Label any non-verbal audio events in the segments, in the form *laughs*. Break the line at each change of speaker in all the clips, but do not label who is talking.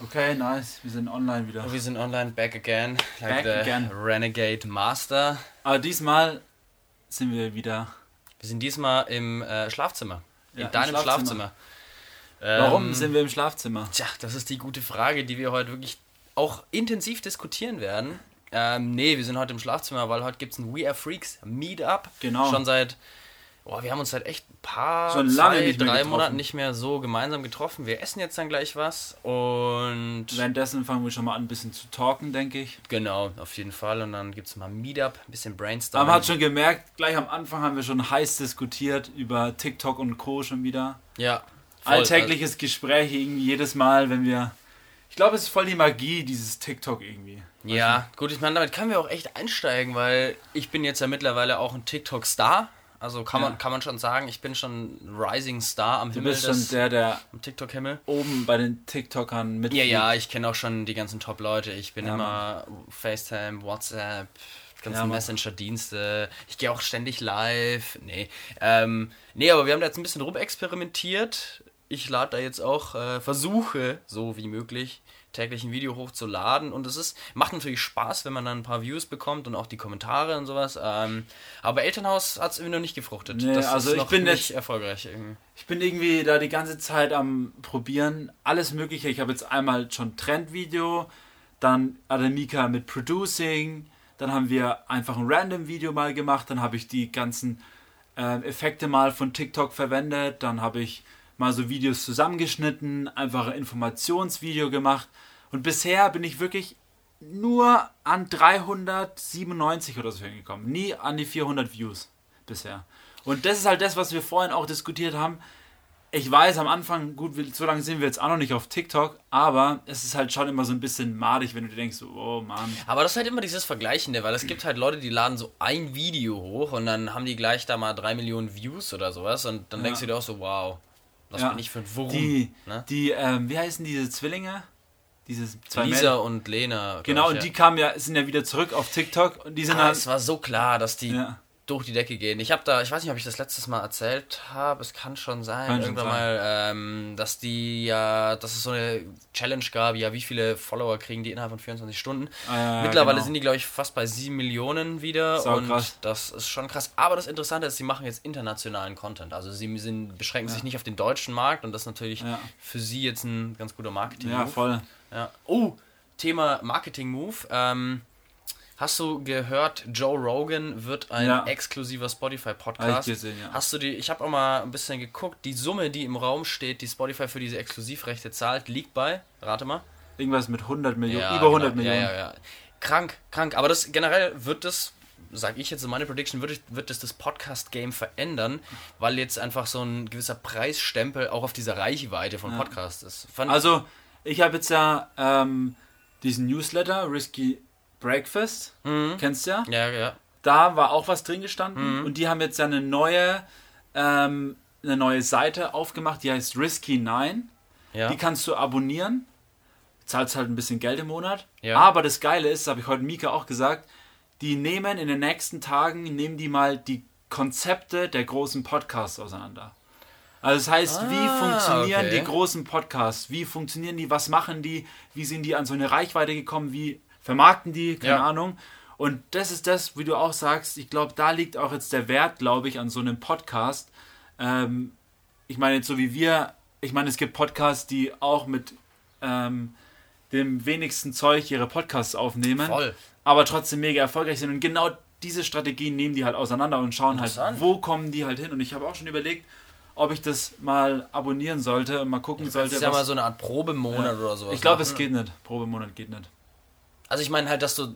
Okay, nice. Wir sind online wieder.
Wir sind online, back again. Like
Back
the
again.
Renegade Master.
Aber diesmal sind wir wieder.
Wir sind diesmal im äh, Schlafzimmer. In
Ja, im
deinem Schlafzimmer.
Schlafzimmer. Warum
Ähm,
sind wir im Schlafzimmer?
Tja, das ist die gute Frage, die wir heute wirklich auch intensiv diskutieren werden. Ähm, nee, wir sind heute im Schlafzimmer, weil heute gibt es ein We Are Freaks Meetup.
Genau.
Schon seit, boah, wir haben uns seit echt ein paar,
Schon lange
zwei, drei. Monaten nicht mehr so gemeinsam getroffen. Wir essen jetzt dann gleich was und
Währenddessen fangen wir schon mal an, ein bisschen zu talken, denke ich.
genau, auf jeden Fall. Und dann gibt es mal ein Meetup, ein bisschen
Aber
Brainstorming.
man hat schon gemerkt, gleich am Anfang haben wir schon heiß diskutiert über TikTok und Co. schon wieder.
ja, voll.
Alltägliches Gespräch irgendwie jedes Mal, wenn wir. Ich glaube, es ist voll die Magie, dieses TikTok irgendwie.
Ja, gut, ich meine, damit können wir auch echt einsteigen, weil ich bin jetzt ja mittlerweile auch ein TikTok-Star. Also kann,
Ja.
man, kann man schon sagen, ich bin schon Rising Star am
Du
Himmel
bist schon
des
der, der
am TikTok-Himmel.
oben bei den TikTokern mit.
Ja, ja, ich kenne auch schon die ganzen Top-Leute. Ich bin
Ja,
immer FaceTime, WhatsApp, ganzen
Ja, Mann.
Messenger-Dienste. Ich gehe auch ständig live. Nee. Ähm, nee, aber wir haben da jetzt ein bisschen rumexperimentiert. Ich lade da jetzt auch, äh, versuche, so wie möglich, täglich ein Video hochzuladen. Und es ist, macht natürlich Spaß, wenn man dann ein paar Views bekommt und auch die Kommentare und sowas. Ähm, aber Elternhaus hat es irgendwie noch nicht gefruchtet.
Nee, also ich bin
nicht
jetzt-
erfolgreich irgendwie.
Ich bin irgendwie da die ganze Zeit am Probieren. Alles Mögliche. Ich habe jetzt einmal schon Trendvideo, dann Ademika mit Producing, dann haben wir einfach ein Random-Video mal gemacht, dann habe ich die ganzen ähm, Effekte mal von TikTok verwendet, dann habe ich mal so Videos zusammengeschnitten, einfach ein Informationsvideo gemacht und bisher bin ich wirklich nur an 397 oder so hingekommen. Nie an die 400 Views bisher. Und das ist halt das, was wir vorhin auch diskutiert haben. Ich weiß am Anfang, gut, so lange sind wir jetzt auch noch nicht auf TikTok, aber es ist halt schon immer so ein bisschen madig, wenn du dir denkst, oh Mann.
Aber das ist halt immer dieses Vergleichende, weil es gibt halt Leute, die laden so ein Video hoch und dann haben die gleich da mal drei Millionen Views oder sowas und dann
Ja.
denkst du dir auch so, wow, was
Ja.
bin ich für ein Wurm?
Die,
ne?
die ähm, wie heißen diese Zwillinge? Diese zwei
Lisa
Mädels.
und Lena.
Genau,
ich,
und
ja.
die kamen ja, sind ja wieder zurück auf TikTok und die sind
Ah,
halt.
es war so klar, dass die
Ja.
Durch die Decke gehen. Ich habe da, ich weiß nicht, ob ich das letztes Mal erzählt habe, es kann schon sein,
Kann schon
irgendwann
sein.
mal, ähm, dass die ja, dass es so eine Challenge gab, ja, wie viele Follower kriegen die innerhalb von 24 Stunden.
Ja,
Mittlerweile
genau.
sind die, glaube ich, fast bei 7 Millionen wieder
Sau
und
krass.
das ist schon krass. Aber das Interessante ist, sie machen jetzt internationalen Content. Also sie sind, beschränken sich nicht auf den deutschen Markt und das ist natürlich
Ja.
für sie jetzt ein ganz guter marketing
Ja, voll.
ja. Oh, Thema Marketing-Move. Ähm, hast du gehört, Joe Rogan wird ein
Ja.
exklusiver Spotify-Podcast?
gesehen, ja.
Hast du die, ich habe auch mal ein bisschen geguckt, die Summe, die im Raum steht, die Spotify für diese Exklusivrechte zahlt, liegt bei, rate mal.
Irgendwas mit 100 Millionen,
Ja,
über 100
genau.
Millionen.
Ja, ja, ja. Krank, krank. Aber das generell wird das, sage ich jetzt in meine Prediction, wird, wird das das Podcast-Game verändern, weil jetzt einfach so ein gewisser Preisstempel auch auf dieser Reichweite von Podcasts ist. Fand
Also, ich habe jetzt ja ähm, diesen Newsletter, Risky Breakfast, kennst du ja?
ja, ja.
Da war auch was drin gestanden
Mhm.
und die haben jetzt ja eine neue, ähm, eine neue Seite aufgemacht, die heißt Risky9.
ja.
Die kannst du abonnieren. Zahlst halt ein bisschen Geld im Monat.
Ja.
Aber das Geile ist, habe ich heute Mika auch gesagt, die nehmen in den nächsten Tagen, nehmen die mal die Konzepte der großen Podcasts auseinander. Also das heißt, wie
Ah,
funktionieren
okay.
die großen Podcasts? Wie funktionieren die? Was machen die? Wie sind die an so eine Reichweite gekommen? Wie vermarkten die? Keine
Ja.
Ahnung. Und das ist das, wie du auch sagst, ich glaube, da liegt auch jetzt der Wert, glaube ich, an so einem Podcast. Ähm, ich meine, jetzt so wie wir, ich meine, es gibt Podcasts, die auch mit ähm, dem wenigsten Zeug ihre Podcasts aufnehmen,
Voll.
aber trotzdem mega erfolgreich sind. Und genau diese Strategien nehmen die halt auseinander und schauen halt, wo kommen die halt hin. Und ich habe auch schon überlegt, ob ich das mal abonnieren sollte und mal gucken
Das
sollte.
ist ja
was-
mal so eine Art Probemonat oder sowas.
ich glaube,
machen.
es geht nicht. Probemonat geht nicht.
Also ich meine halt, dass du,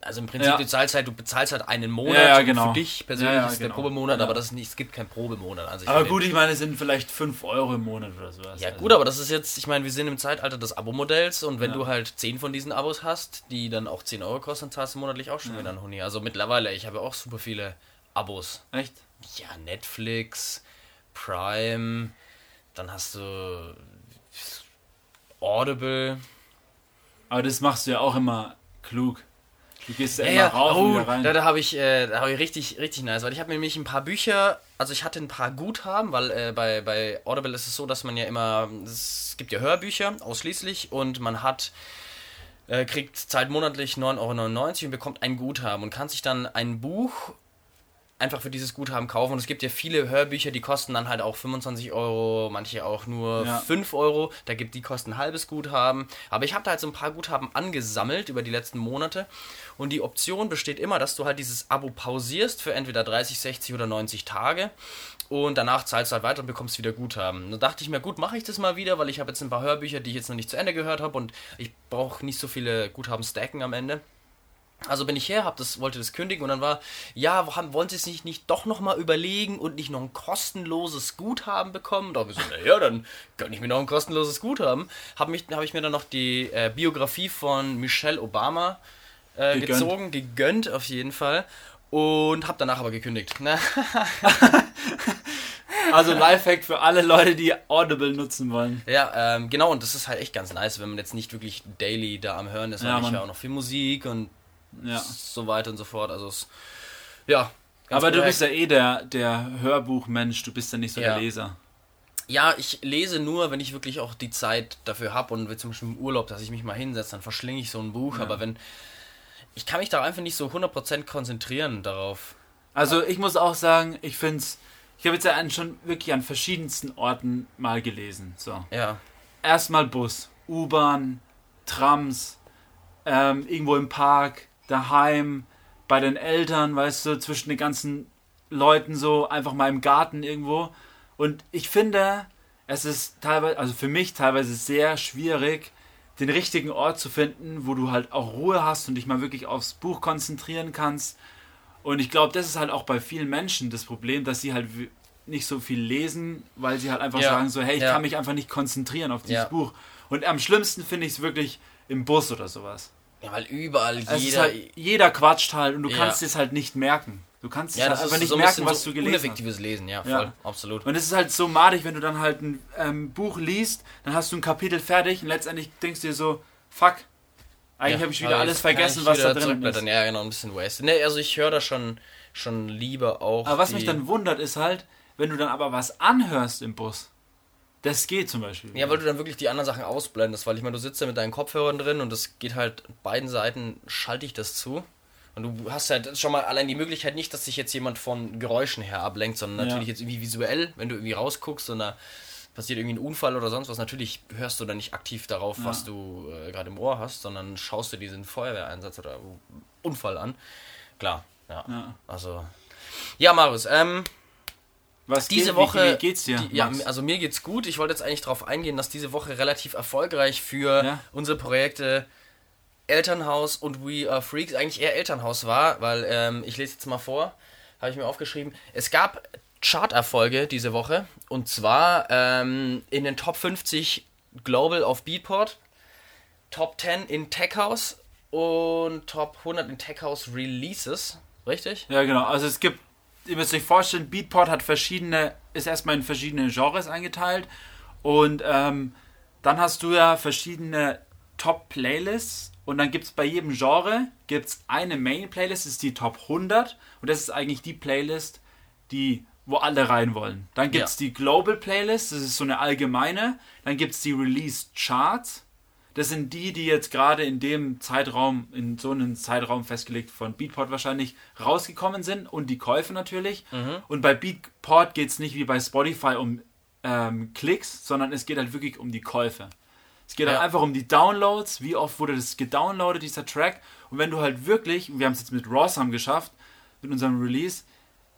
also im Prinzip,
Ja.
du zahlst halt, du bezahlst halt einen Monat
Ja, ja, genau.
für dich persönlich ist der
genau.
Probemonat,
Ja.
aber das ist nicht, es gibt keinen Probemonat an sich.
Aber gut, ich meine, es sind vielleicht 5 Euro im Monat oder sowas.
Ja
Also-
gut, aber das ist jetzt, ich meine, wir sind im Zeitalter des Abo-Modells und wenn du halt 10 von diesen Abos hast, die dann auch 10 Euro kosten, dann zahlst du monatlich auch schon wieder einen Huni. Also mittlerweile, ich habe auch super viele Abos.
Echt?
Ja, Netflix, Prime, dann hast du Audible.
Aber das machst du ja auch immer klug. Du gehst ja,
Ja,
immer
ja.
rauf und
Oh,
wieder rein.
da, da habe ich, äh, da hab ich richtig, richtig nice, weil ich habe mir nämlich ein paar Bücher, also ich hatte ein paar Guthaben, weil äh, bei, bei Audible ist es so, dass man ja immer, es gibt ja Hörbücher ausschließlich und man hat, äh, kriegt zahlt monatlich 9,99 Euro und bekommt ein Guthaben und kann sich dann ein Buch einfach für dieses Guthaben kaufen. Und es gibt ja viele Hörbücher, die kosten dann halt auch 25 Euro, manche auch nur
Ja.
5 Euro. Da gibt die kosten ein halbes Guthaben. Aber ich habe da halt so ein paar Guthaben angesammelt über die letzten Monate. Und die Option besteht immer, dass du halt dieses Abo pausierst für entweder 30, 60 oder 90 Tage. Und danach zahlst du halt weiter und bekommst wieder Guthaben. Da dachte ich mir, gut, mache ich das mal wieder, weil ich habe jetzt ein paar Hörbücher, die ich jetzt noch nicht zu Ende gehört habe und ich brauche nicht so viele Guthaben stacken am Ende. Also bin ich her, hab das, wollte das kündigen und dann war, ja, haben, wollen Sie es nicht, nicht doch nochmal überlegen und nicht noch ein kostenloses Guthaben bekommen? Da habe ich so, naja, dann gönne ich mir noch ein kostenloses Guthaben. Habe hab ich mir dann noch die äh, Biografie von Michelle Obama äh,
Gegönnt.
gezogen, gegönnt auf jeden Fall. Und habe danach aber gekündigt. Na, *laughs*
Also Lifehack für alle Leute, die Audible nutzen wollen.
ja, ähm, genau, und das ist halt echt ganz nice, wenn man jetzt nicht wirklich daily da am Hören ist, weil
Ja,
ich
Mann.
höre auch noch viel Musik und
Ja.
so weiter und so fort. Also es, ja.
Aber du bist ja eh der, der Hörbuchmensch, du bist ja nicht so
Ja.
der Leser.
Ja, ich lese nur, wenn ich wirklich auch die Zeit dafür habe und wenn zum Beispiel im Urlaub, dass ich mich mal hinsetze, dann verschlinge ich so ein Buch.
Ja.
Aber wenn. Ich kann mich da einfach nicht so 100% konzentrieren darauf.
Also ich muss auch sagen, ich finde es, ich habe jetzt ja schon wirklich an verschiedensten Orten mal gelesen. So.
Ja.
Erstmal Bus, U-Bahn, Trams, ähm, irgendwo im Park, daheim, bei den Eltern, weißt du, zwischen den ganzen Leuten so, einfach mal im Garten irgendwo. Und ich finde, es ist teilweise, also für mich teilweise sehr schwierig, den richtigen Ort zu finden, wo du halt auch Ruhe hast und dich mal wirklich aufs Buch konzentrieren kannst. Und ich glaube, das ist halt auch bei vielen Menschen das Problem, dass sie halt nicht so viel lesen, weil sie halt einfach
Ja,
sagen so, hey, ich
ja.
kann mich einfach nicht konzentrieren auf dieses
Ja.
Buch. Und am schlimmsten finde ich es wirklich im Bus oder sowas.
Ja, weil überall
ist
jeder.
halt, jeder quatscht halt und du
Ja.
kannst es halt nicht merken. Du kannst es
ja,
halt einfach nicht
so
merken, was
so
du gelesen hast.
uneffektives Lesen, ja, voll,
Ja.
absolut.
Und es ist halt so madig, wenn du dann halt ein ähm, Buch liest, dann hast du ein Kapitel fertig und letztendlich denkst du dir so, fuck, eigentlich
Ja,
habe ich wieder alles vergessen, was da drin ist.
Ja, genau, ein bisschen waste. Nee, also ich höre da schon, schon lieber auch.
Aber was mich dann wundert, ist halt, wenn du dann aber was anhörst im Bus. Das geht zum Beispiel.
Ja, weil du dann wirklich die anderen Sachen ausblendest, weil ich meine, du sitzt da mit deinen Kopfhörern drin und das geht halt beiden Seiten, schalte ich das zu. Und du hast halt schon mal allein die Möglichkeit nicht, dass sich jetzt jemand von Geräuschen her ablenkt, sondern
Ja.
natürlich jetzt irgendwie visuell, wenn du irgendwie rausguckst und da passiert irgendwie ein Unfall oder sonst was, natürlich hörst du dann nicht aktiv darauf,
Ja.
was du äh, gerade im Ohr hast, sondern schaust dir diesen Feuerwehreinsatz oder Unfall an. Klar, ja.
Ja.
Also. Ja, Marius, ähm,
Was
diese
geht,
Woche.
Wie, wie geht's dir?
Die, ja, also mir geht's gut. Ich wollte jetzt eigentlich darauf eingehen, dass diese Woche relativ erfolgreich für
Ja.
unsere Projekte Elternhaus und We Are Freaks eigentlich eher Elternhaus war, weil ähm, ich lese jetzt mal vor, habe ich mir aufgeschrieben. Es gab Charterfolge diese Woche und zwar ähm, in den Top 50 Global auf Beatport, Top 10 in Tech House und Top 100 in Tech House Releases. Richtig?
Ja, genau. Also es gibt, ihr müsst euch vorstellen, Beatport hat verschiedene, ist erstmal in verschiedene Genres eingeteilt und ähm, dann hast du ja verschiedene Top-Playlists und dann gibt es bei jedem Genre gibt's eine Main-Playlist, das ist die Top 100 und das ist eigentlich die Playlist, die wo alle rein wollen. Dann gibt es die Global Playlist, das ist so eine allgemeine. Dann gibt es die Release Charts. Das sind die, die jetzt gerade in dem Zeitraum, in so einem Zeitraum festgelegt von Beatport wahrscheinlich rausgekommen sind und die Käufe natürlich. Und bei Beatport geht es nicht wie bei Spotify um ähm, Klicks, sondern es geht halt wirklich um die Käufe. Es geht
Ja.
halt einfach um die Downloads, wie oft wurde das gedownloadet, dieser Track. Und wenn du halt wirklich, wir haben es jetzt mit Rawsome geschafft, mit unserem Release,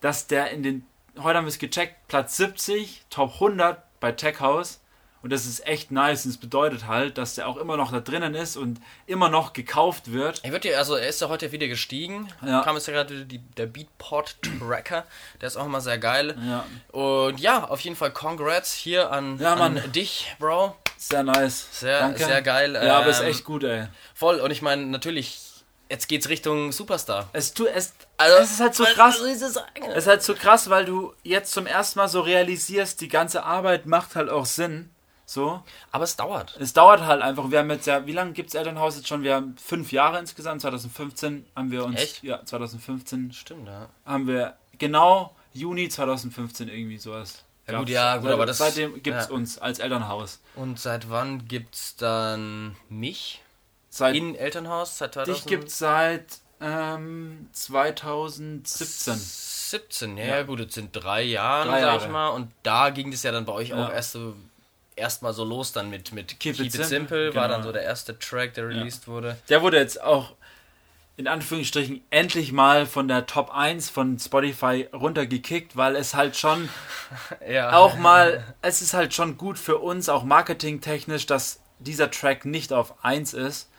dass der in den, heute haben wir es gecheckt, Platz 70, Top 100 bei Tech House. Und das ist echt nice. Und es bedeutet halt, dass der auch immer noch da drinnen ist und immer noch gekauft wird.
Er wird ja, also er ist ja heute wieder gestiegen.
Ja.
Kam jetzt ja gerade die, der Beatport Tracker. Der ist auch immer sehr geil.
Ja,
Und ja, auf jeden Fall Congrats hier an,
Ja,
an dich, Bro.
sehr nice.
Sehr,
Danke.
sehr geil.
Ja, aber ist
Ähm,
echt gut, ey.
Voll. Und ich meine, natürlich, jetzt geht's Richtung Superstar.
Es, tu, es,
Also,
es ist halt so krass. Es ist halt so krass, weil du jetzt zum ersten Mal so realisierst, die ganze Arbeit macht halt auch Sinn. So.
Aber es dauert.
Es dauert halt einfach. Wir haben jetzt ja, wie lange gibt es Elternhaus jetzt schon? Wir haben fünf Jahre insgesamt. 2015 haben wir uns.
Echt?
Ja, 2015
Stimmt, ja.
haben wir genau Juni 2015 irgendwie sowas.
Ja, gut, ja, gut,
Seit-
aber das-
Seitdem gibt es
ja.
uns als Elternhaus.
Und seit wann gibt's dann mich
Seit
in Elternhaus? Seit 2000?
dich gibt es seit ähm, 2017.
17, ja,
Ja.
gut, jetzt sind drei Jahre,
Drei
sag ich
Jahre.
mal. Und da ging es ja dann bei euch
Ja.
auch erst so erstmal so los dann mit, mit
Keep
Keep,
It Simple,
Simple, war
genau.
dann so der erste Track, der released wurde.
Der wurde jetzt auch in Anführungsstrichen endlich mal von der Top 1 von Spotify runtergekickt, weil es halt schon *laughs*
Ja.
auch mal, es ist halt schon gut für uns, auch marketingtechnisch, dass dieser Track nicht auf 1 ist,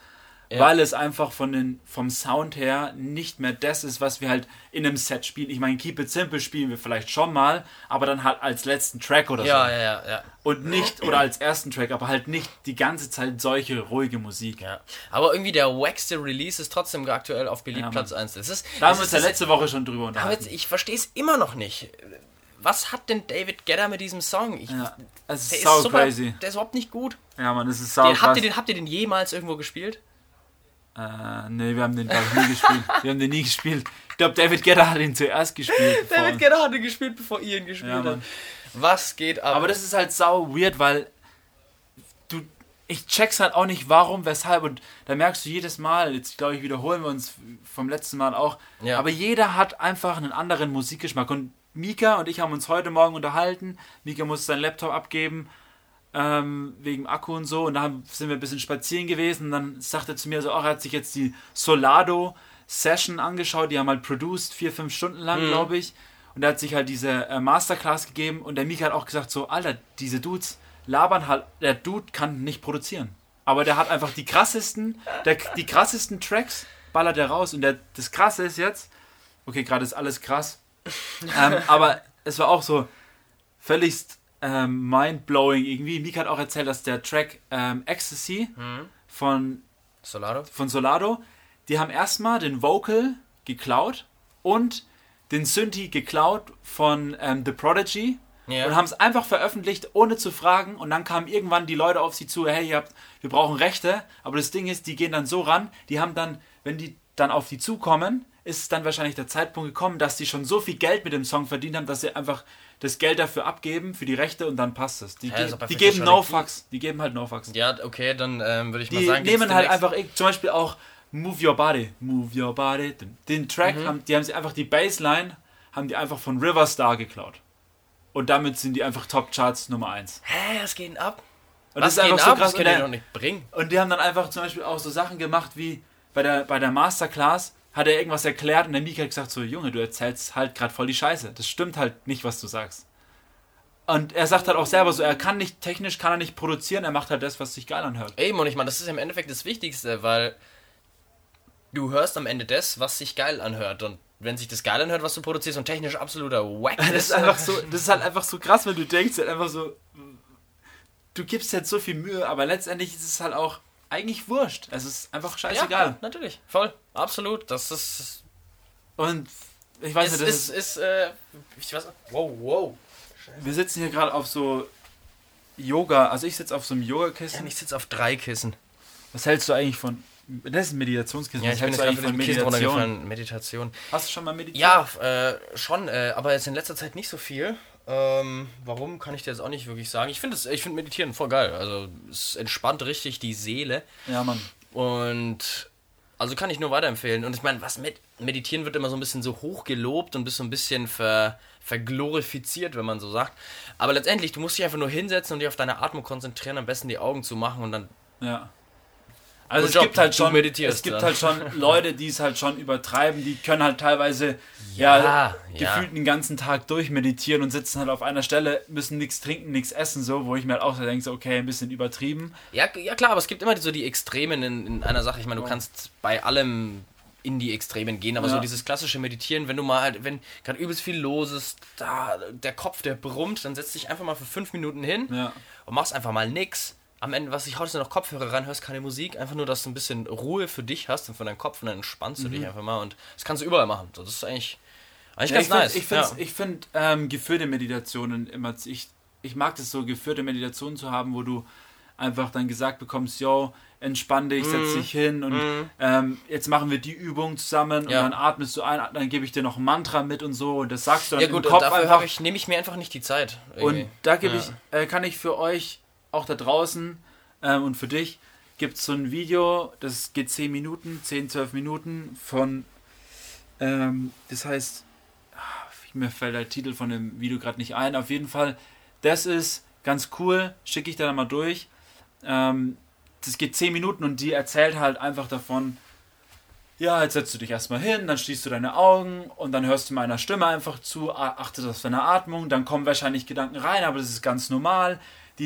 Ja.
weil es einfach von den, vom Sound her nicht mehr das ist, was wir halt in einem Set spielen. Ich meine, Keep It Simple spielen wir vielleicht schon mal, aber dann halt als letzten Track oder
Ja,
so.
ja, ja, ja,
Und nicht, oder als ersten Track, aber halt nicht die ganze Zeit solche ruhige Musik.
ja. Aber irgendwie der wackste Release ist trotzdem aktuell auf beliebt
Ja.
Platz 1. Das ist,
Da haben
das
wir uns
ist
ja
das-
letzte Woche schon drüber
Aber
unterhalten.
jetzt, ich verstehe es immer noch nicht. Was hat denn David Gedder mit diesem Song? Ich,
Ja, es
der
ist sau
super,
crazy.
Der ist überhaupt nicht gut.
Ja, Mann, es ist sau
Den, habt, ihr den, habt ihr den jemals irgendwo gespielt?
Äh, nee, wir haben den glaub ich, nie gespielt. Wir haben den nie gespielt. Ich glaube, David Guetta hat ihn zuerst gespielt.
David. Gedder hat den gespielt, bevor ihr ihn gespielt
Ja,
habt. Was geht ab?
Aber das ist halt sau weird, weil du, ich check's halt auch nicht, warum, weshalb. Und da merkst du jedes Mal, jetzt glaube ich, wiederholen wir uns vom letzten Mal auch.
Ja.
Aber jeder hat einfach einen anderen Musikgeschmack. Und Mika und ich haben uns heute Morgen unterhalten. Mika muss seinen Laptop abgeben. Ähm, wegen Akku und so. Und da haben- sind wir ein bisschen spazieren gewesen. Und dann sagte er zu mir so, ach, er hat sich jetzt die Solado Session angeschaut. Die haben halt produced, vier, fünf Stunden lang, glaube ich. Und er hat sich halt diese äh, Masterclass gegeben. Und der Mika hat auch gesagt so, Alter, diese Dudes labern halt. Der Dude kann nicht produzieren. Aber der hat einfach die krassesten, der, die krassesten Tracks ballert er raus. Und der, das Krasse ist jetzt, okay, gerade ist alles krass. ähm, aber es war auch so völligst ähm, mind-blowing irgendwie. Mika hat auch erzählt, dass der Track ähm, Ecstasy von,
Solado?
von Solado, die haben erstmal den Vocal geklaut und den Synthi geklaut von ähm, The Prodigy
Ja.
und haben es einfach veröffentlicht, ohne zu fragen. Und dann kamen irgendwann die Leute auf sie zu, hey, ihr habt, wir brauchen Rechte. Aber das Ding ist, die gehen dann so ran, die haben dann, wenn die dann auf die zukommen, ist dann wahrscheinlich der Zeitpunkt gekommen, dass die schon so viel Geld mit dem Song verdient haben, dass sie einfach das Geld dafür abgeben für die Rechte und dann passt es. Die,
Ja, doch
die geben No. Fucks. Die geben halt No Fucks.
Ja, okay, dann ähm, würde ich mal
Die
sagen, gibt's
nehmen halt einfach, ich- zum Beispiel auch Move Your Body, Move Your Body. Den, den Track,
Mhm.
haben, die haben sie einfach, die Bassline haben die einfach von Riverstar geklaut. Und damit sind die einfach Top Charts Nummer 1.
Hä, was geht ab?
Und
was
das ist einfach so
ab?
krass.
Das ihr
der,
doch nicht bringen.
und die haben dann einfach zum Beispiel auch so Sachen gemacht wie bei der, bei der Masterclass hat er irgendwas erklärt und der Mika hat gesagt so, Junge, du erzählst halt gerade voll die Scheiße. Das stimmt halt nicht, was du sagst. Und er sagt halt auch selber so, er kann nicht, technisch kann er nicht produzieren, er macht halt das, was sich geil anhört.
Eben, und ich meine, das ist im Endeffekt das Wichtigste, weil du hörst am Ende das, was sich geil anhört. Und wenn sich das geil anhört, was du produzierst und technisch absoluter Wack *laughs*
Das ist einfach so, das ist halt einfach so krass, wenn du denkst, halt einfach so, du gibst jetzt so viel Mühe, aber letztendlich ist es halt auch eigentlich wurscht. Es ist einfach scheißegal.
Ja, natürlich, voll, absolut. Das ist.
Und ich weiß
Es
nicht, das
ist,
ist,
ist, äh, ich weiß, wow, wow.
wir sitzen hier gerade auf so Yoga, also ich sitze auf so einem
Ja,
Yogakissen.
ich sitze auf drei Kissen.
Was hältst du eigentlich von, das ist ein Meditationskissen,
Ja, ich bin jetzt gerade von
Meditation?
Meditation.
Hast du schon mal meditiert?
Ja, äh, schon, äh, aber jetzt in letzter Zeit nicht so viel. Ähm, warum kann ich dir jetzt auch nicht wirklich sagen. Ich finde es, ich finde Meditieren voll geil. Also es entspannt richtig die Seele.
Ja, Mann.
Und also kann ich nur weiterempfehlen. Und ich meine, was mit Meditieren wird immer so ein bisschen so hoch gelobt und bist so ein bisschen ver, verglorifiziert, wenn man so sagt. Aber letztendlich, du musst dich einfach nur hinsetzen und dich auf deine Atmung konzentrieren, am besten die Augen zu machen und dann.
Ja. Also
Good
es
job,
gibt halt schon, es gibt
ja.
halt schon *laughs* Leute, die es halt schon übertreiben, die können halt teilweise ja,
Ja, ja.
gefühlt den ganzen Tag durchmeditieren und sitzen halt auf einer Stelle, müssen nichts trinken, nichts essen, so, wo ich mir halt auch so denke, so, okay, ein bisschen übertrieben.
Ja, ja klar, aber es gibt immer so die Extremen in, in einer Sache. Ich meine, du kannst bei allem in die Extremen gehen, aber
Ja.
so dieses klassische Meditieren, wenn du mal halt, wenn gerade übelst viel los ist, da der Kopf, der brummt, dann setzt dich einfach mal für fünf Minuten hin
Ja.
und machst einfach mal nix. Am Ende, was ich heute noch Kopfhörer rein, hörst keine Musik, einfach nur, dass du ein bisschen Ruhe für dich hast und für deinen Kopf und dann entspannst du dich einfach mal und das kannst du überall machen. Das ist eigentlich, eigentlich
Ja,
ganz
ich find,
nice.
Ich finde ich find, ähm, geführte Meditationen immer, ich ich mag das so, geführte Meditation zu haben, wo du einfach dann gesagt bekommst, yo, entspann dich, setz
Mhm.
dich hin und
Mhm.
ähm, jetzt machen wir die Übung zusammen
Ja.
und dann atmest du ein, dann gebe ich dir noch ein Mantra mit und so und das sagst du dann
Ja gut,
im Kopf
dafür
einfach.
habe ich, nehme ich mir einfach nicht die Zeit. irgendwie.
Und da gebe
Ja.
ich, äh, kann ich für euch auch da draußen ähm, und für dich gibt es so ein Video, das geht 10 Minuten, 10, 12 Minuten von, ähm, das heißt, ah, mir fällt der Titel von dem Video gerade nicht ein. Auf jeden Fall, das ist ganz cool, schicke ich da mal durch. Ähm, das geht 10 Minuten und die erzählt halt einfach davon, ja, jetzt setzt du dich erstmal hin, dann schließt du deine Augen und dann hörst du meiner Stimme einfach zu, achtest auf deine Atmung, dann kommen wahrscheinlich Gedanken rein, aber das ist ganz normal.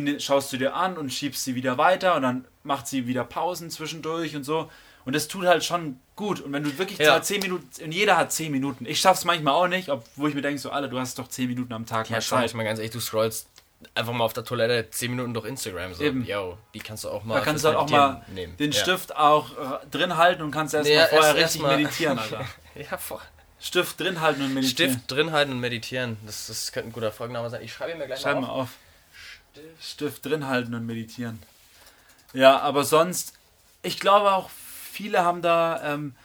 Die schaust du dir an und schiebst sie wieder weiter und dann macht sie wieder Pausen zwischendurch und so. Und das tut halt schon gut. Und wenn du wirklich
Ja.
10 Minuten, und jeder hat 10 Minuten. Ich schaff's manchmal auch nicht, obwohl ich mir denke, so, Alter, du hast doch 10 Minuten am Tag
Ja,
Zeit.
ich mal ganz ehrlich, du scrollst einfach mal auf der Toilette 10 Minuten durch Instagram. So,
Eben.
yo, die kannst du auch mal.
Da kannst du halt auch mal
nehmen.
den
ja.
Stift auch äh, drin halten und kannst erst
Ja,
mal vorher
erst-
richtig
erst
meditieren, *laughs* Alter.
Ja, voll.
Stift drin halten und meditieren.
Stift drin halten und meditieren. Das, das könnte ein guter Folgenname sein. Ich schreibe mir gleich
Schreib
mal
mal
auf.
Stift drin halten und meditieren. Ja, aber sonst, ich glaube auch, viele haben da ähm,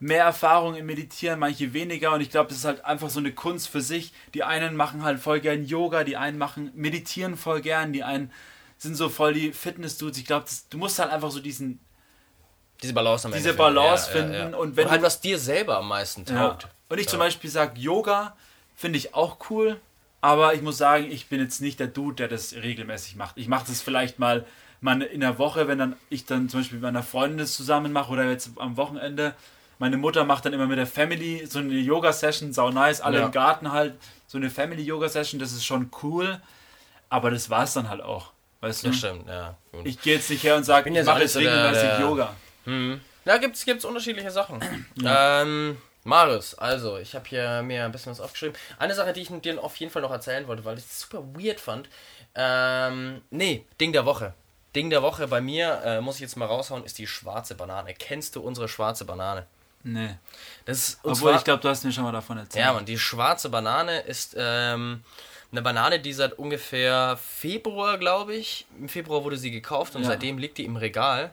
mehr Erfahrung im Meditieren, manche weniger. Und ich glaube, das ist halt einfach so eine Kunst für sich. Die einen machen halt voll gern Yoga, die einen machen, meditieren voll gern, die einen sind so voll die Fitness-Dudes. Ich glaube, du musst halt einfach so diesen,
Diese Balance am
Diese
Ende finden.
Balance finden und wenn
halt
du-
was dir selber am meisten
Ja.
taugt.
Und ich zum
Ja.
Beispiel sage, Yoga finde ich auch cool, aber ich muss sagen, ich bin jetzt nicht der Dude, der das regelmäßig macht. Ich mache das vielleicht mal, mal in der Woche, wenn dann ich dann zum Beispiel mit meiner Freundin das zusammen mache oder jetzt am Wochenende. Meine Mutter macht dann immer mit der Family so eine Yoga-Session, sau nice, alle
Ja.
im Garten halt, so eine Family-Yoga-Session, das ist schon cool, aber das war es dann halt auch, weißt du?
Das stimmt, ja. Gut.
Ich gehe jetzt nicht her und sage, ich
auch
mache jetzt
so der-
regelmäßig
der-
Yoga.
Mhm. Da gibt's, gibt's unterschiedliche Sachen. Ähm, Marius, also, ich habe hier mir ein bisschen was aufgeschrieben. Eine Sache, die ich dir auf jeden Fall noch erzählen wollte, weil ich es super weird fand. Ähm, nee, Ding der Woche. Ding der Woche bei mir, äh, muss ich jetzt mal raushauen, ist die schwarze Banane. Kennst du unsere schwarze Banane?
Nee.
Das
Obwohl,
zwar-
ich glaube, du hast mir schon mal davon erzählt.
Ja, man, die schwarze Banane ist ähm, eine Banane, die seit ungefähr Februar, glaube ich, im Februar wurde sie gekauft und
Ja.
seitdem liegt die im Regal.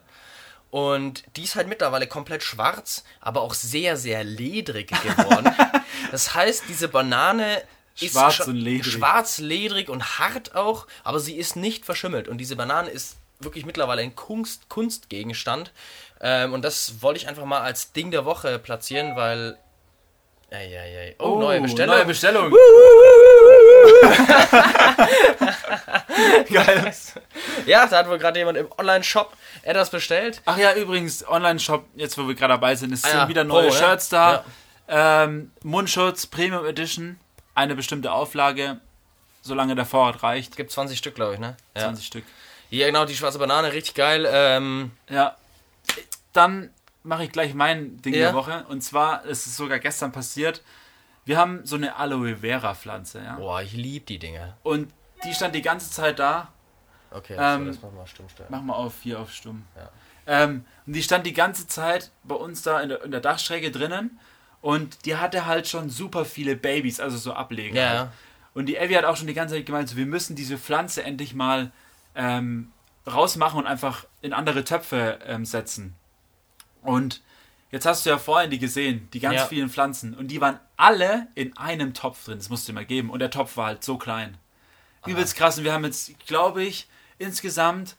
Und die ist halt mittlerweile komplett schwarz, aber auch sehr, sehr ledrig geworden. *laughs* das heißt, diese Banane ist
Schwarz
scha-
und ledrig.
schwarz, ledrig und hart auch, aber sie ist nicht verschimmelt. Und diese Banane ist wirklich mittlerweile ein Kunst, Kunstgegenstand. Ähm, und das wollte ich einfach mal als Ding der Woche platzieren, weil. Eieiei. Oh, neue Bestellung.
Neue Bestellung. *laughs* Geil.
ja, da hat wohl gerade jemand im Online-Shop etwas bestellt.
Ach ja, übrigens, Online-Shop, jetzt wo wir gerade dabei sind, es
Ah
sind
ja,
wieder neue
Pro, ne?
Shirts da. Ähm, Mundschutz, Premium Edition, eine bestimmte Auflage, solange der Vorrat reicht.
Gibt 20 Stück, glaube ich, ne? Ja.
20 Stück.
ja, genau, die schwarze Banane, richtig geil. Ähm,
Ja. Dann mache ich gleich mein Ding
Ja.
der Woche. Und zwar, es ist sogar gestern passiert. Wir haben so eine Aloe Vera Pflanze, ja.
boah, ich liebe die Dinge.
Und die stand die ganze Zeit da
Okay,
Ähm,
das machen wir stumm stellen.
Mach mal auf, hier auf stumm.
Ja.
Ähm, und die stand die ganze Zeit bei uns da in der, in der Dachschräge drinnen und die hatte halt schon super viele Babys, also so Ableger.
Ja.
Halt. Und die Elvi hat auch schon die ganze Zeit gemeint, so, wir müssen diese Pflanze endlich mal ähm, rausmachen und einfach in andere Töpfe ähm, setzen. Und jetzt hast du ja vorhin die gesehen, die ganz
Ja.
vielen Pflanzen. Und die waren alle in einem Topf drin, das musst du dir mal geben. Und der Topf war halt so klein. Übelst krass. Und wir haben jetzt, glaube ich, insgesamt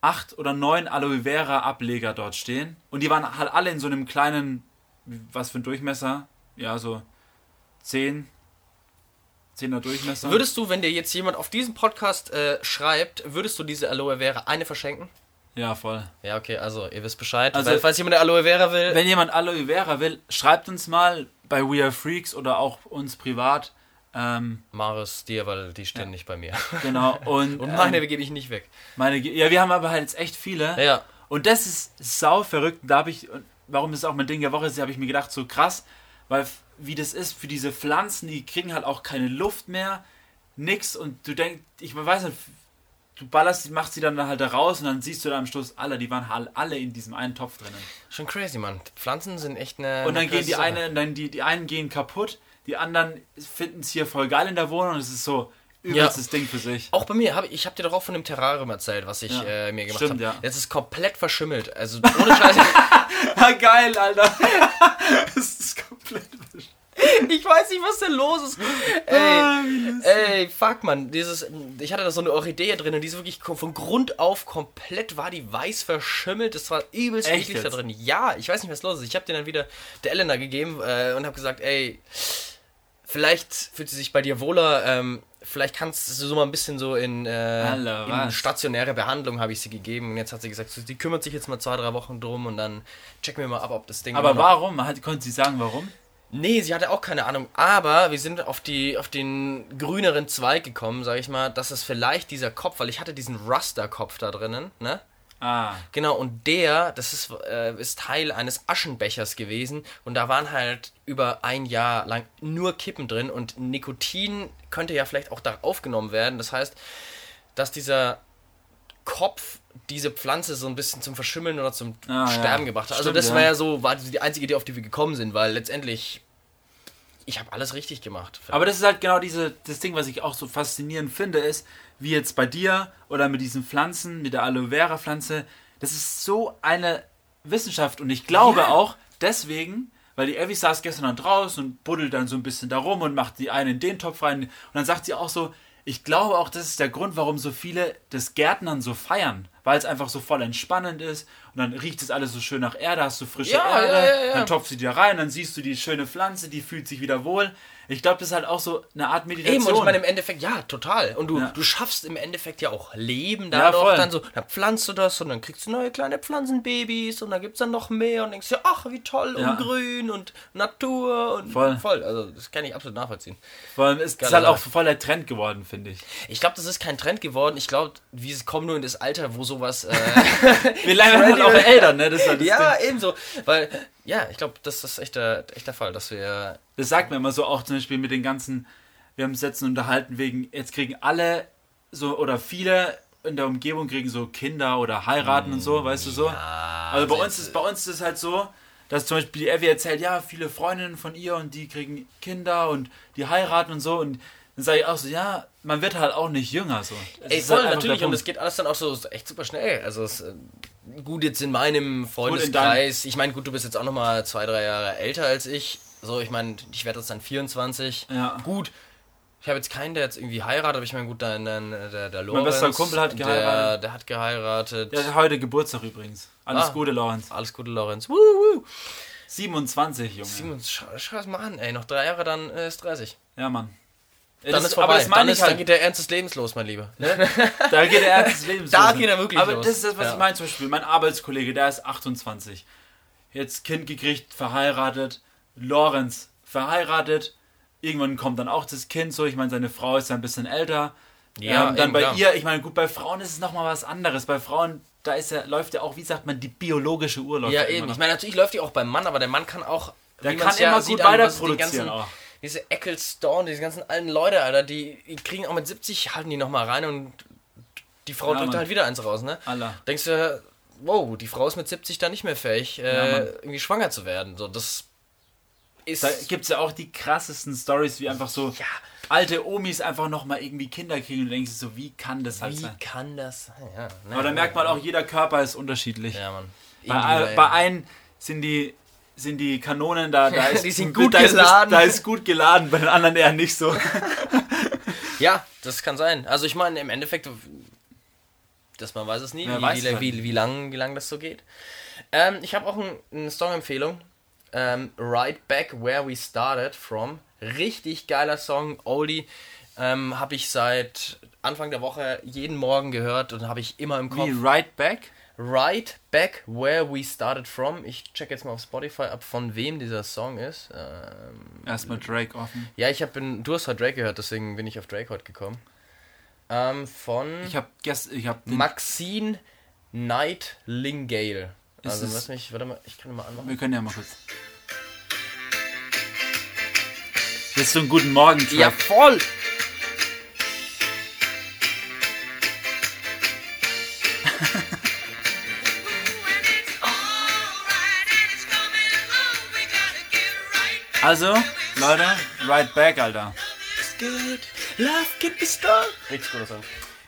acht oder neun Aloe Vera Ableger dort stehen. Und die waren halt alle in so einem kleinen, was für ein Durchmesser? Ja, so 10, 10er Durchmesser.
Würdest du, wenn dir jetzt jemand auf diesen Podcast äh, schreibt, würdest du diese Aloe Vera eine verschenken?
Ja, voll.
Ja, okay, also ihr wisst Bescheid.
Also-
Weil, falls jemand Aloe Vera will,
Wenn jemand Aloe Vera will, schreibt uns mal bei We Are Freaks oder auch uns privat. Ähm,
Marius dir, weil die stehen nicht bei mir. *laughs*
genau. Und,
Und meine
ähm,
gebe ich nicht weg.
meine, ja, wir haben aber halt jetzt echt viele.
Ja,
Und das ist sau verrückt. Da habe ich, warum das auch mein Ding der Woche ist, habe ich mir gedacht, so krass, weil wie das ist für diese Pflanzen, die kriegen halt auch keine Luft mehr, nix. Und du denkst, ich weiß nicht, du ballerst, machst sie dann halt da raus und dann siehst du da am Schluss alle, die waren halt alle in diesem einen Topf drinnen.
schon crazy, Mann. Pflanzen sind echt eine.
Und dann
eine
gehen die eine, dann die, die einen gehen kaputt, die anderen finden es hier voll geil in der Wohnung und es ist so übelstes Ding für sich.
Auch bei mir, hab, ich habe dir doch auch von dem Terrarium erzählt, was ich
Ja.
äh, mir gemacht habe.
ja.
Jetzt ist komplett verschimmelt. Also *laughs* ohne Scheiße. *laughs*
Ah, geil, Alter. *laughs* das ist komplett
ich weiß nicht, was denn los ist.
Ah,
Ey, ey, fuck, man. Dieses, ich hatte da so eine Orchidee drin und die ist wirklich von Grund auf komplett war die weiß verschimmelt. Das war übelst
Echt
eklig da drin. Ja, ich weiß nicht, was los ist. Ich habe den dann wieder der Elena gegeben äh, und habe gesagt, ey, vielleicht fühlt sie sich bei dir wohler. Ähm, vielleicht kannst du so mal ein bisschen so in, äh,
Alter,
in stationäre Behandlung habe ich sie gegeben. Und jetzt hat sie gesagt, sie kümmert sich jetzt mal zwei, drei Wochen drum und dann checken wir mal ab, ob das Ding
Aber warum? Hat, konnte sie sagen, warum?
Nee, sie hatte auch keine Ahnung, aber wir sind auf, die, auf den grüneren Zweig gekommen, sag ich mal, dass es vielleicht dieser Kopf, weil ich hatte diesen Raster-Kopf da drinnen, ne?
Ah,
Genau, und der, das ist, äh, ist Teil eines Aschenbechers gewesen und da waren halt über ein Jahr lang nur Kippen drin und Nikotin könnte ja vielleicht auch da aufgenommen werden. Das heißt, dass dieser Kopf diese Pflanze so ein bisschen zum Verschimmeln oder zum
Ah,
Sterben
ja.
gebracht hat. Also
Stimmt,
das war ja so, war die einzige Idee, auf die wir gekommen sind, weil letztendlich ich habe alles richtig gemacht.
Aber das ist halt genau diese, das Ding, was ich auch so faszinierend finde, ist, wie jetzt bei dir oder mit diesen Pflanzen, mit der Aloe Vera Pflanze, das ist so eine Wissenschaft und ich glaube
Ja.
auch deswegen, weil die Elvi saß gestern dann draußen und buddelt dann so ein bisschen da rum und macht die eine in den Topf rein und dann sagt sie auch so, ich glaube auch, das ist der Grund, warum so viele das Gärtnern so feiern, weil es einfach so voll entspannend ist und dann riecht es alles so schön nach Erde, hast du frische
Ja,
Erde,
ja, ja,
dann topfst du die da rein, dann siehst du die schöne Pflanze, die fühlt sich wieder wohl. Ich glaube, das ist halt auch so eine Art Meditation.
Eben, und ich meine im Endeffekt, ja, total. Und du,
Ja.
du schaffst im Endeffekt ja auch Leben
Ja,
dadurch.
voll.
dann so, dann pflanzt du das und dann kriegst du neue kleine Pflanzenbabys und dann gibt es dann noch mehr und denkst dir, ach, wie toll
Ja.
und grün und Natur und
Voll.
voll. Also, das kann ich absolut nachvollziehen.
Vor allem ist
Geile
halt auch voll der Trend geworden, finde ich.
Ich glaube, das ist kein Trend geworden. Ich glaube, wir kommen nur in das Alter, wo sowas. Äh, *laughs*
Wir halt auch Eltern, ne? Das ist halt das
ja,
Ding.
ebenso. Weil, ja, ich glaube, das ist echt der, echt der Fall, dass wir.
Das sagt man immer so auch zum Beispiel mit den ganzen, wir haben uns jetzt unterhalten wegen, jetzt kriegen alle so oder viele in der Umgebung kriegen so Kinder oder heiraten und so, weißt du so. also bei uns ist bei uns ist es halt so, dass zum Beispiel die Evie erzählt, ja, viele Freundinnen von ihr und die kriegen Kinder und die heiraten und so und dann sage ich auch so, ja, man wird halt auch nicht jünger so. Das
Ey, voll,
halt
natürlich.
der
Und es geht alles dann auch so echt super schnell. Also, es, äh, gut, jetzt in meinem Freundeskreis. ich meine, gut, du bist jetzt auch nochmal zwei, drei Jahre älter als ich. So, ich meine, ich werde jetzt dann 24.
Ja.
Gut. Ich habe jetzt keinen, der jetzt irgendwie heiratet, aber ich meine, gut, dein, dein, der, der Lorenz.
bester Kumpel hat
Der,
geheiratet.
der hat geheiratet.
Der hat heute Geburtstag übrigens. Alles
Ah.
Gute, Lorenz.
Alles Gute, Lorenz. Woo, woo.
27, Junge.
Simon, schau, schau das mal an, ey. Noch drei Jahre, dann äh, ist 30.
Ja, Mann. Ja,
Dann
das-
ist vorbei.
Aber das meine
dann,
ich
ist, dann
halt.
geht der Ernst des Lebens los, mein Lieber. *laughs*
Da geht der Ernst des Lebens *laughs*
Da
los.
geht er wirklich
Aber
los.
das ist das, was
Ja.
ich meine zum Beispiel. Mein Arbeitskollege, der ist 28. Jetzt Kind gekriegt, verheiratet. Lorenz, verheiratet. Irgendwann kommt dann auch das Kind so. Ich meine, seine Frau ist ja ein bisschen älter.
Ja,
ähm, dann
eben,
bei ihr, ich meine, gut, bei Frauen ist es nochmal was anderes. Bei Frauen, da ist ja, läuft ja auch, wie sagt man, die biologische Uhr läuft
Ja, eben. Ich meine, natürlich läuft die auch beim Mann, aber der Mann kann auch.
Der kann
ja
immer
sieht
gut
an,
weiter produzieren auch.
Diese Ecclestone, diese ganzen alten Leute, Alter, die, die kriegen auch mit 70, halten die nochmal rein und die Frau
Ja,
drückt
Mann.
halt wieder eins raus, ne?
Allah.
Denkst du, wow, die Frau ist mit 70 dann nicht mehr fähig,
Ja,
äh,
Mann.
irgendwie schwanger zu werden. So, das ist.
Da gibt es ja auch die krassesten Stories, wie einfach so
ja,
alte Omis einfach nochmal irgendwie Kinder kriegen und du denkst so, wie kann das halt
wie
sein?
kann das sein? Ja, ne?
Aber da merkt man auch, jeder Körper ist unterschiedlich.
Ja, Mann.
bei, bei einen sind die, sind die Kanonen da, da *laughs* ist,
Die sind gut
da ist,
geladen.
Da ist gut geladen, bei den anderen eher nicht so. *laughs*
Ja, das kann sein. Also ich meine, im Endeffekt, dass man weiß es nie,
Ja,
wie,
weiß
wie,
es halt
wie, wie, lang, wie lang das so geht. Ähm, ich habe auch ein, eine Song-Empfehlung. Ähm, right Back Where We Started From. Richtig geiler Song, Oldie. Ähm, habe ich seit Anfang der Woche jeden Morgen gehört und habe ich immer im Kopf.
Wie, right back?
Right Back Where We Started From. Ich check jetzt mal auf Spotify ab, von wem dieser Song ist. Ähm,
Erstmal Drake offen.
ja, ich habe du hast heute Drake gehört, deswegen bin ich auf Drake heute gekommen. Ähm, von
Ich hab gestern, ich hab
Maxine Nightingale. Also lass mich, warte mal, ich kann mal anmachen.
wir können ja mal kurz. Das ist so ein guten Morgen Track.
Ja, voll!
Also, Leute, right back, Alter.
Good. Love can be strong. Richtig guter Song.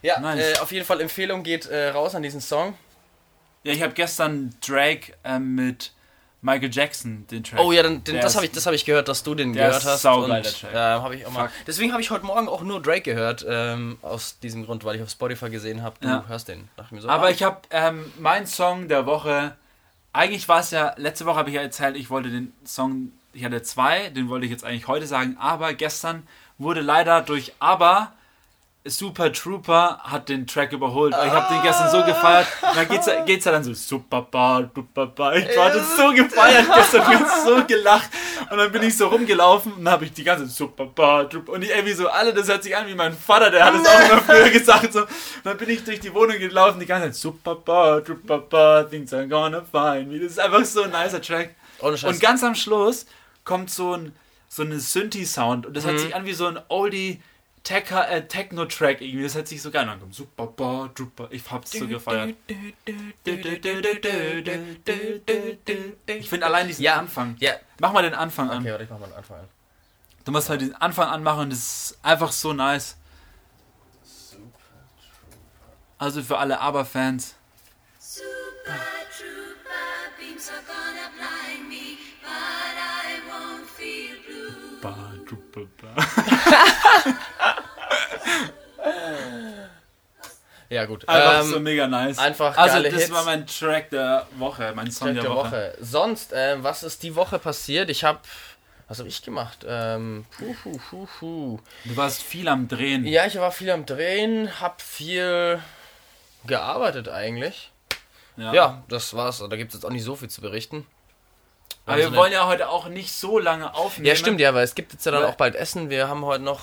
Ja,
Nice.
äh, auf jeden Fall Empfehlung geht äh, raus an diesen Song.
Ja, ich habe gestern Drake ähm, mit Michael Jackson den Track.
Oh ja, dann, den, das habe ich, das hab ich gehört, dass du den
Der
gehört
ist
hast.
saugeil,
und,
der Track.
äh, hab ich auch mal.
Fuck.
Deswegen habe ich heute Morgen auch nur Drake gehört, ähm, aus diesem Grund, weil ich auf Spotify gesehen habe, du
Ja.
hörst den. Dachte mir so,
Aber
ah,
ich habe ähm, mein Song der Woche. Eigentlich war es ja, letzte Woche habe ich ja erzählt, ich wollte den Song, ich hatte zwei, den wollte ich jetzt eigentlich heute sagen, aber gestern wurde leider durch Aber Super Trooper hat den Track überholt. Ich habe den gestern so gefeiert. Und dann geht's, ja- geht's ja dann so Super Bar, Super Bar. Ich war das so gefeiert gestern, ich hab so gelacht. Und dann bin ich so rumgelaufen und dann habe ich die ganze Super Bar, Super und ich irgendwie so alle, das hört sich an wie mein Vater, der hat es auch immer früher gesagt. So. Und dann bin ich durch die Wohnung gelaufen, die ganze Zeit Super Bar, Super Bar, things are gonna find me. Das ist einfach so ein nicer Track.
ohne.
Und ganz am Schluss kommt so ein so eine Synthi-Sound und das
Mhm.
hört sich an wie so ein Oldie Techa- äh, Techno-Track irgendwie. Das hört sich so geil an. Kommt Super Bar, Super. Ich hab's so gefeiert. Ich finde allein diesen
Ja.
Anfang.
ja.
Mach mal den Anfang an.
Okay, warte, ich mach mal den Anfang an.
Du musst halt den Anfang anmachen und das ist einfach so nice. Also für alle Aber-Fans.
Super Trooper beams are gonna *laughs*
Ja, gut.
Einfach
ähm,
so mega nice.
einfach
Also das
Hits.
war mein Track der Woche, mein Song
Track
der, Woche.
Sonst, ähm, was ist die Woche passiert? Ich habe, was habe ich gemacht? Ähm, puh, puh, puh, puh.
Du warst viel am Drehen.
Ja, ich war viel am Drehen, hab viel gearbeitet eigentlich. Ja, das war's. Da gibt es jetzt auch nicht so viel zu berichten.
Aber
Also
wir wollen ja heute auch nicht so lange aufnehmen.
Ja, stimmt, ja, weil es gibt jetzt ja dann auch bald Essen. Wir haben heute noch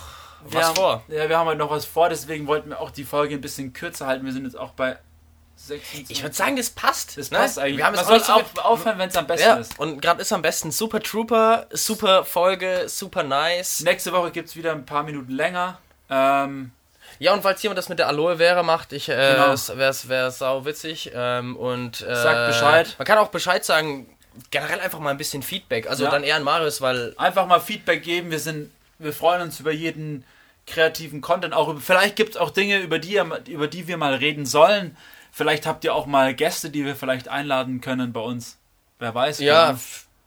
Wir
was
haben,
vor.
Ja, wir haben heute noch was vor, deswegen wollten wir auch die Folge ein bisschen kürzer halten. Wir sind jetzt auch bei 26.
Ich würde sagen, das passt.
das
ne?
passt eigentlich.
Wir haben
Man soll
so
auf, aufhören, wenn es am besten
Ja,
ist.
und gerade ist am besten Super Trooper, super Folge, super nice.
Nächste Woche gibt es wieder ein paar Minuten länger. Ähm,
Ja, und falls jemand das mit der Aloe Vera macht, ich äh,
Genau.
wäre es wär sau witzig. Ähm, und äh,
Sagt Bescheid.
Man kann auch Bescheid sagen, generell einfach mal ein bisschen Feedback. Also
Ja.
dann eher an Marius, weil
einfach mal Feedback geben. Wir sind, wir freuen uns über jeden kreativen Content. Auch über, vielleicht gibt es auch Dinge, über die, über die wir mal reden sollen. Vielleicht habt ihr auch mal Gäste, die wir vielleicht einladen können bei uns. Wer weiß.
ja,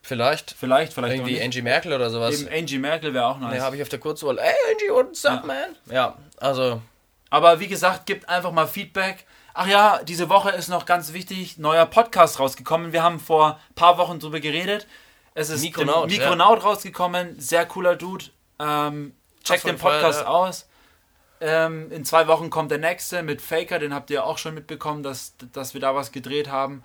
vielleicht.
vielleicht.
vielleicht,
Irgendwie. Angie Merkel oder sowas.
Eben Angie Merkel wäre auch nice.
Ne, habe ich auf der Kurzwahl. Ey, Angie, what's up,
Ja.
man? Ja, also,
Aber wie gesagt, gebt einfach mal Feedback. Ach ja, diese Woche ist noch ganz wichtig, neuer Podcast rausgekommen. Wir haben vor ein paar Wochen drüber geredet. Es ist
Mikronaut,
Mikronaut rausgekommen, sehr cooler Dude. Ähm, checkt
voll
den Podcast
gefeiert, ja.
aus. Ähm, in zwei Wochen kommt der nächste mit Faker, den habt ihr auch schon mitbekommen, dass, dass wir da was gedreht haben.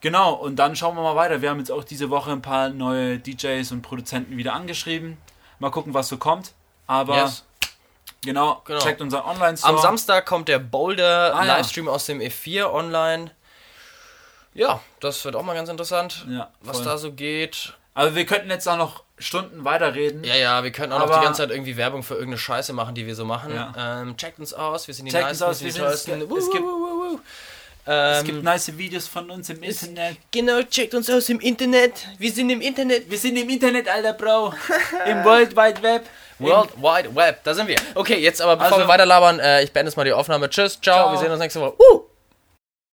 Genau, und dann schauen wir mal weiter. Wir haben jetzt auch diese Woche ein paar neue DJs und Produzenten wieder angeschrieben. Mal gucken, was so kommt. Aber
yes.
Genau,
Genau.
checkt unser Online-Store.
am Samstag kommt der Boulder
Ah, ja.
Livestream aus dem E4 online. Ja, das wird auch mal ganz interessant,
Ja,
was da so geht.
Aber wir könnten jetzt auch noch Stunden weiterreden.
Ja, ja, wir können auch noch die ganze Zeit irgendwie Werbung für irgendeine Scheiße machen, die wir so machen.
Ja.
Ähm, checkt uns aus, wir sind die
Checkt
Nice,
aus,
wir sind die tollsten.
es gibt-. Es
Ähm,
gibt nice Videos von uns im Internet.
Genau, checkt uns aus im Internet. Wir sind im Internet.
Wir sind im Internet, alter Bro. *laughs* Im World Wide Web.
World Wide Web, da sind wir. Okay, jetzt aber bevor
Also-
wir weiterlabern, äh, ich beende jetzt mal die Aufnahme. Tschüss, ciao,
Ciao.
wir sehen uns nächste Woche. Uh!